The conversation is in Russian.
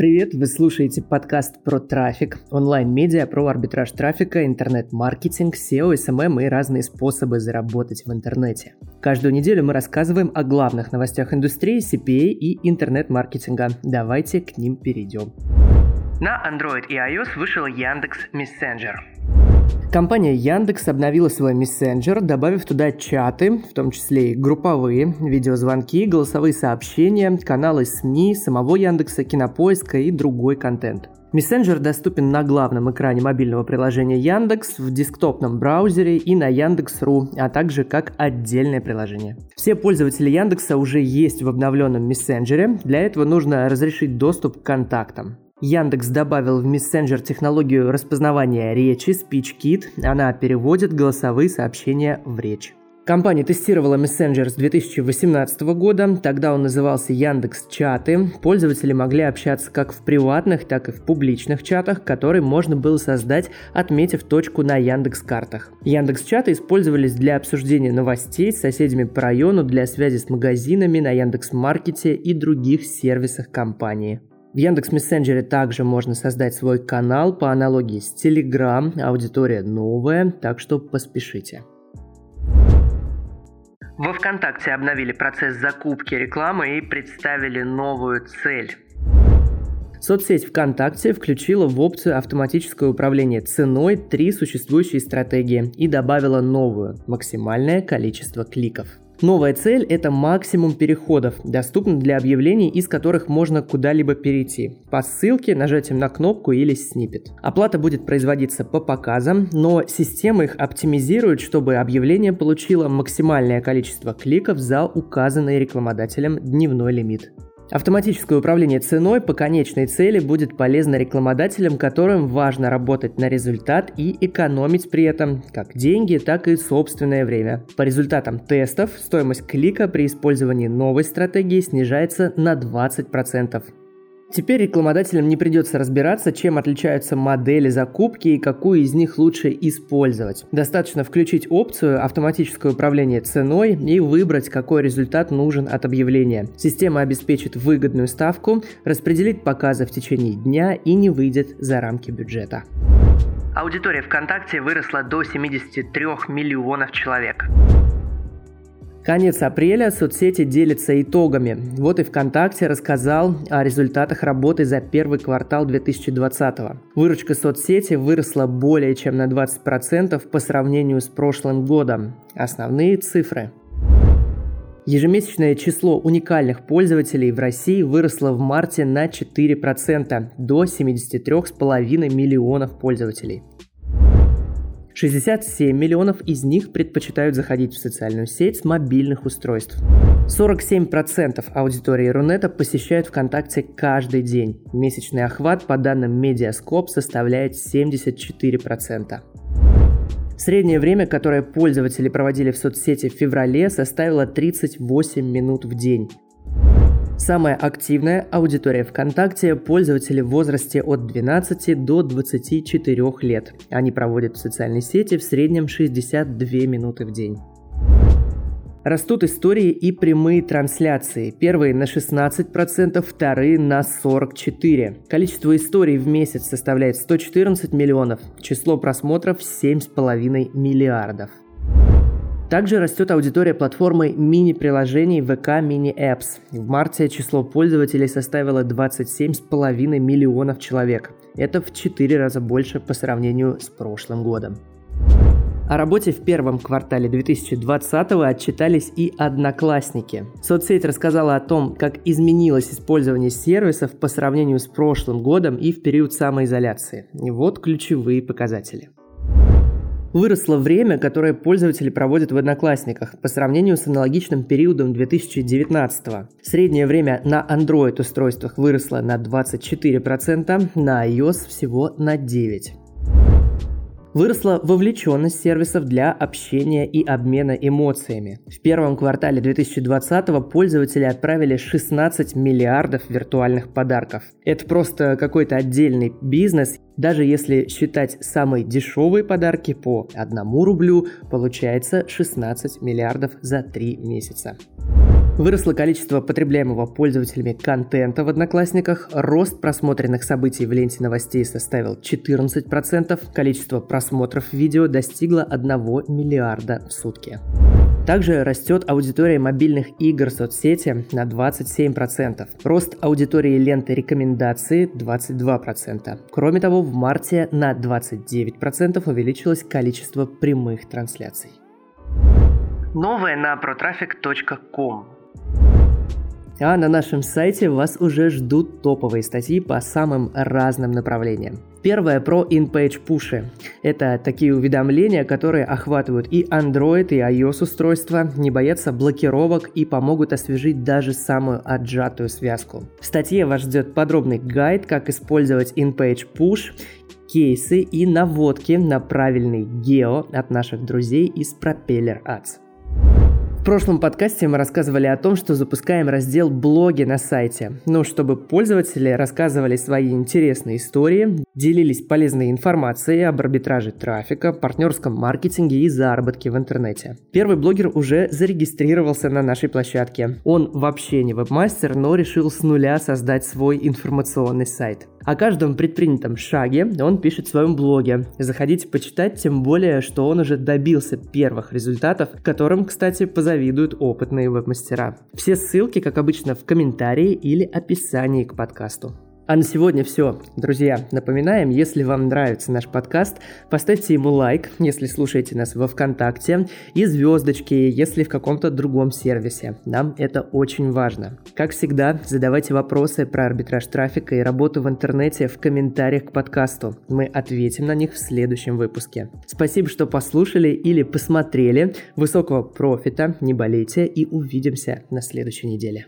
Привет, вы слушаете подкаст про трафик, онлайн-медиа про арбитраж трафика, интернет-маркетинг, SEO, SMM и разные способы заработать в интернете. Каждую неделю мы рассказываем о главных новостях индустрии, CPA и интернет-маркетинга. Давайте к ним перейдем. На Android и iOS вышел Яндекс Messenger. Компания Яндекс обновила свой мессенджер, добавив туда чаты, в том числе и групповые, видеозвонки, голосовые сообщения, каналы СМИ, самого Яндекса, Кинопоиска и другой контент. Мессенджер доступен на главном экране мобильного приложения Яндекс, в десктопном браузере и на Яндекс.ру, а также как отдельное приложение. Все пользователи Яндекса уже есть в обновленном мессенджере, для этого нужно разрешить доступ к контактам. Яндекс добавил в мессенджер технологию распознавания речи SpeechKit. Она переводит голосовые сообщения в речь. Компания тестировала мессенджер с 2018 года, тогда он назывался Яндекс Чаты. Пользователи могли общаться как в приватных, так и в публичных чатах, которые можно было создать, отметив точку на Яндекс картах. Яндекс Чаты использовались для обсуждения новостей с соседями по району, для связи с магазинами на Яндекс Маркете и других сервисах компании. В Яндекс Мессенджере также можно создать свой канал по аналогии с Telegram. Аудитория новая, так что поспешите. Во ВКонтакте обновили процесс закупки рекламы и представили новую цель. Соцсеть ВКонтакте включила в опцию автоматическое управление ценой три существующие стратегии и добавила новую – максимальное количество кликов. Новая цель – это максимум переходов, доступных для объявлений, из которых можно куда-либо перейти. По ссылке, нажатием на кнопку или снипет. Оплата будет производиться по показам, но система их оптимизирует, чтобы объявление получило максимальное количество кликов за указанный рекламодателем дневной лимит. Автоматическое управление ценой по конечной цели будет полезно рекламодателям, которым важно работать на результат и экономить при этом как деньги, так и собственное время. По результатам тестов стоимость клика при использовании новой стратегии снижается на 20%. Теперь рекламодателям не придется разбираться, чем отличаются модели закупки и какую из них лучше использовать. Достаточно включить опцию «Автоматическое управление ценой» и выбрать, какой результат нужен от объявления. Система обеспечит выгодную ставку, распределит показы в течение дня и не выйдет за рамки бюджета. Аудитория ВКонтакте выросла до 73 миллионов человек. Конец апреля соцсети делятся итогами. Вот и ВКонтакте рассказал о результатах работы за первый квартал 2020 -го. Выручка соцсети выросла более чем на 20% по сравнению с прошлым годом. Основные цифры. Ежемесячное число уникальных пользователей в России выросло в марте на 4% до 73,5 миллионов пользователей. 67 миллионов из них предпочитают заходить в социальную сеть с мобильных устройств. 47% аудитории Рунета посещают ВКонтакте каждый день. Месячный охват по данным Mediascope составляет 74%. Среднее время, которое пользователи проводили в соцсети в феврале, составило 38 минут в день. Самая активная аудитория ВКонтакте – пользователи в возрасте от 12 до 24 лет. Они проводят в социальной сети в среднем 62 минуты в день. Растут истории и прямые трансляции. Первые на 16%, вторые на 44%. Количество историй в месяц составляет 114 миллионов. Число просмотров 7,5 миллиардов. Также растет аудитория платформы мини-приложений VK Mini Apps. В марте число пользователей составило 27,5 миллионов человек. Это в 4 раза больше по сравнению с прошлым годом. О работе в первом квартале 2020-го отчитались и одноклассники. Соцсеть рассказала о том, как изменилось использование сервисов по сравнению с прошлым годом и в период самоизоляции. И вот ключевые показатели. Выросло время, которое пользователи проводят в Одноклассниках по сравнению с аналогичным периодом 2019 -го. Среднее время на Android устройствах выросло на 24%, на iOS всего на 9%. Выросла вовлеченность сервисов для общения и обмена эмоциями. В первом квартале 2020 пользователи отправили 16 миллиардов виртуальных подарков. Это просто какой-то отдельный бизнес. Даже если считать самые дешевые подарки по 1 рублю, получается 16 миллиардов за 3 месяца. Выросло количество потребляемого пользователями контента в Одноклассниках, рост просмотренных событий в ленте новостей составил 14%, количество просмотров видео достигло 1 миллиарда в сутки. Также растет аудитория мобильных игр соцсети на 27%. Рост аудитории ленты рекомендации 22%. Кроме того, в марте на 29% увеличилось количество прямых трансляций. Новое на protraffic.com а на нашем сайте вас уже ждут топовые статьи по самым разным направлениям. Первое про in-page пуши. Это такие уведомления, которые охватывают и Android, и iOS устройства, не боятся блокировок и помогут освежить даже самую отжатую связку. В статье вас ждет подробный гайд, как использовать in-page push, кейсы и наводки на правильный гео от наших друзей из Propeller Ads. Прошлом подкасте мы рассказывали о том, что запускаем раздел «Блоги» на сайте. Ну, чтобы пользователи рассказывали свои интересные истории, делились полезной информацией об арбитраже трафика, партнерском маркетинге и заработке в интернете. Первый блогер уже зарегистрировался на нашей площадке. Он вообще не вебмастер, но решил с нуля создать свой информационный сайт. О каждом предпринятом шаге он пишет в своем блоге. Заходите почитать, тем более, что он уже добился первых результатов, которым, кстати, позавидуют опытные веб-мастера. Все ссылки, как обычно, в комментарии или описании к подкасту. А на сегодня все. Друзья, напоминаем, если вам нравится наш подкаст, поставьте ему лайк, если слушаете нас во ВКонтакте, и звездочки, если в каком-то другом сервисе. Нам это очень важно. Как всегда, задавайте вопросы про арбитраж трафика и работу в интернете в комментариях к подкасту. Мы ответим на них в следующем выпуске. Спасибо, что послушали или посмотрели. Высокого профита, не болейте и увидимся на следующей неделе.